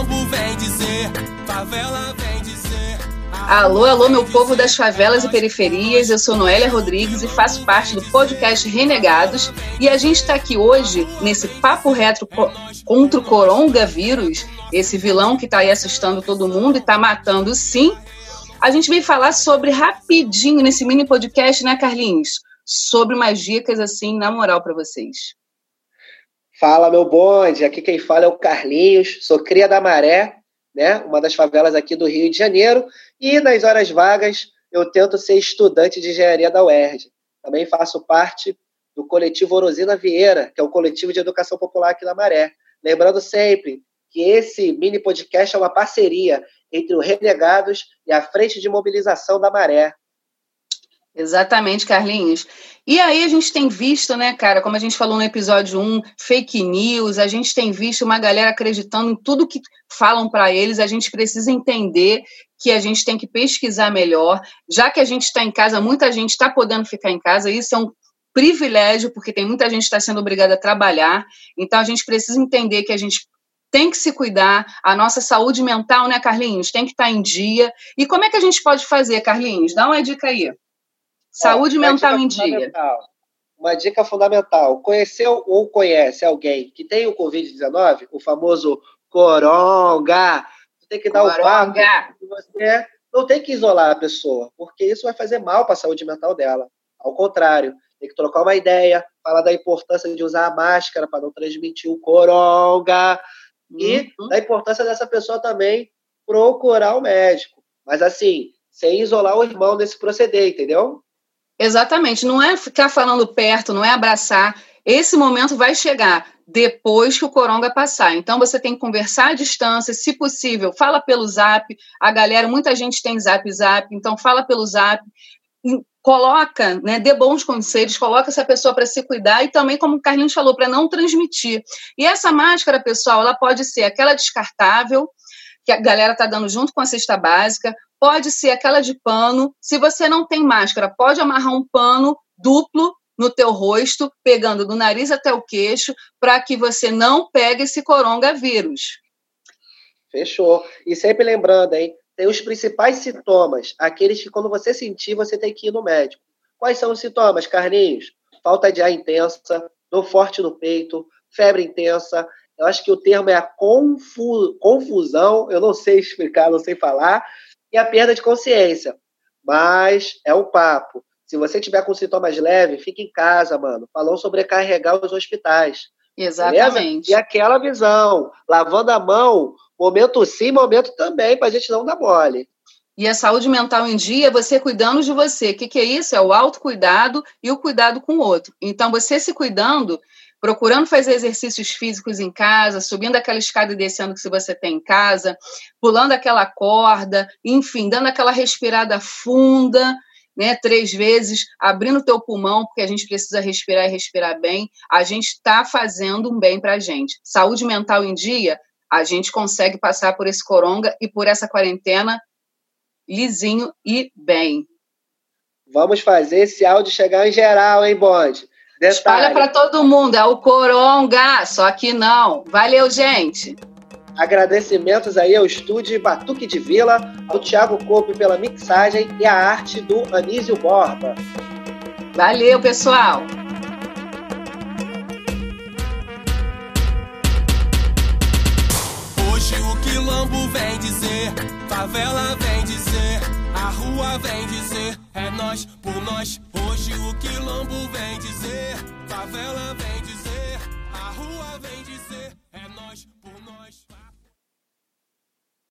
quilombo vem dizer, favela vem dizer. Alô, alô, meu povo das favelas e periferias. Eu sou Noélia Rodrigues e faço parte do podcast Renegados. E a gente está aqui hoje nesse papo retro contra o coronavírus, esse vilão que está aí assustando todo mundo e está matando sim. A gente vem falar sobre rapidinho nesse mini podcast, né, Carlinhos? Sobre umas dicas assim, na moral, para vocês. Fala, meu bonde. Aqui quem fala é o Carlinhos, sou cria da Maré, né? Uma das favelas aqui do Rio de Janeiro. E nas horas vagas eu tento ser estudante de engenharia da UERJ. Também faço parte do coletivo Orosina Vieira, que é o coletivo de educação popular aqui da Maré. Lembrando sempre que esse mini podcast é uma parceria entre o Renegados e a Frente de Mobilização da Maré. Exatamente, Carlinhos. E aí a gente tem visto, né, cara, como a gente falou no episódio 1, fake news, a gente tem visto uma galera acreditando em tudo que falam para eles, a gente precisa entender que a gente tem que pesquisar melhor. Já que a gente está em casa, muita gente está podendo ficar em casa, isso é um privilégio, porque tem muita gente que está sendo obrigada a trabalhar, então a gente precisa entender que a gente tem que se cuidar, a nossa saúde mental, né, Carlinhos, tem que estar tá em dia. E como é que a gente pode fazer, Carlinhos? Dá uma dica aí. Saúde é, mental em dia. Uma dica fundamental: conheceu ou conhece alguém que tem o Covid-19, o famoso coronga, você tem que dar o papo. Você não tem que isolar a pessoa, porque isso vai fazer mal para a saúde mental dela. Ao contrário, tem que trocar uma ideia, falar da importância de usar a máscara para não transmitir o coronga e uhum. da importância dessa pessoa também procurar o médico. Mas assim, sem isolar o irmão nesse proceder, entendeu? Exatamente, não é ficar falando perto, não é abraçar. Esse momento vai chegar depois que o coronga passar. Então você tem que conversar à distância, se possível, fala pelo Zap. A galera, muita gente tem Zap Zap, então fala pelo Zap. Coloca, né, dê bons conselhos, coloca essa pessoa para se cuidar e também, como o Carlinhos falou, para não transmitir. E essa máscara, pessoal, ela pode ser aquela descartável, que a galera está dando junto com a cesta básica, pode ser aquela de pano. Se você não tem máscara, pode amarrar um pano duplo no teu rosto, pegando do nariz até o queixo, para que você não pegue esse coronavírus. Fechou. E sempre lembrando, hein? Tem os principais sintomas, aqueles que quando você sentir, você tem que ir no médico. Quais são os sintomas, Carlinhos? Falta de ar intensa, dor forte no peito, febre intensa. Eu acho que o termo é a confu confusão, eu não sei explicar, não sei falar, e a perda de consciência. Mas é um papo. Se você tiver com sintomas leves, fique em casa, mano. Falou sobrecarregar os hospitais. Exatamente. Beleza? E aquela visão, lavando a mão, momento sim, momento também, para a gente não dar mole. E a saúde mental em dia é você cuidando de você. O que, que é isso? É o autocuidado e o cuidado com o outro. Então, você se cuidando, procurando fazer exercícios físicos em casa, subindo aquela escada e descendo que se você tem em casa, pulando aquela corda, enfim, dando aquela respirada funda, né, três vezes, abrindo o teu pulmão, porque a gente precisa respirar e respirar bem, a gente está fazendo um bem para a gente. Saúde mental em dia, a gente consegue passar por esse coronga e por essa quarentena lisinho e bem. Vamos fazer esse áudio chegar em geral, hein, Bonde? Detalhe. Espalha para todo mundo, é o Coronga, só que não. Valeu, gente. Agradecimentos aí ao estúdio Batuque de Vila, ao Thiago Coupe pela mixagem e a arte do Anísio Borba. Valeu, pessoal. Hoje o quilombo vem dizer, favela vem dizer, a rua vem dizer, é nós por nós. Hoje o quilombo vem dizer, favela vem dizer, a rua vem dizer.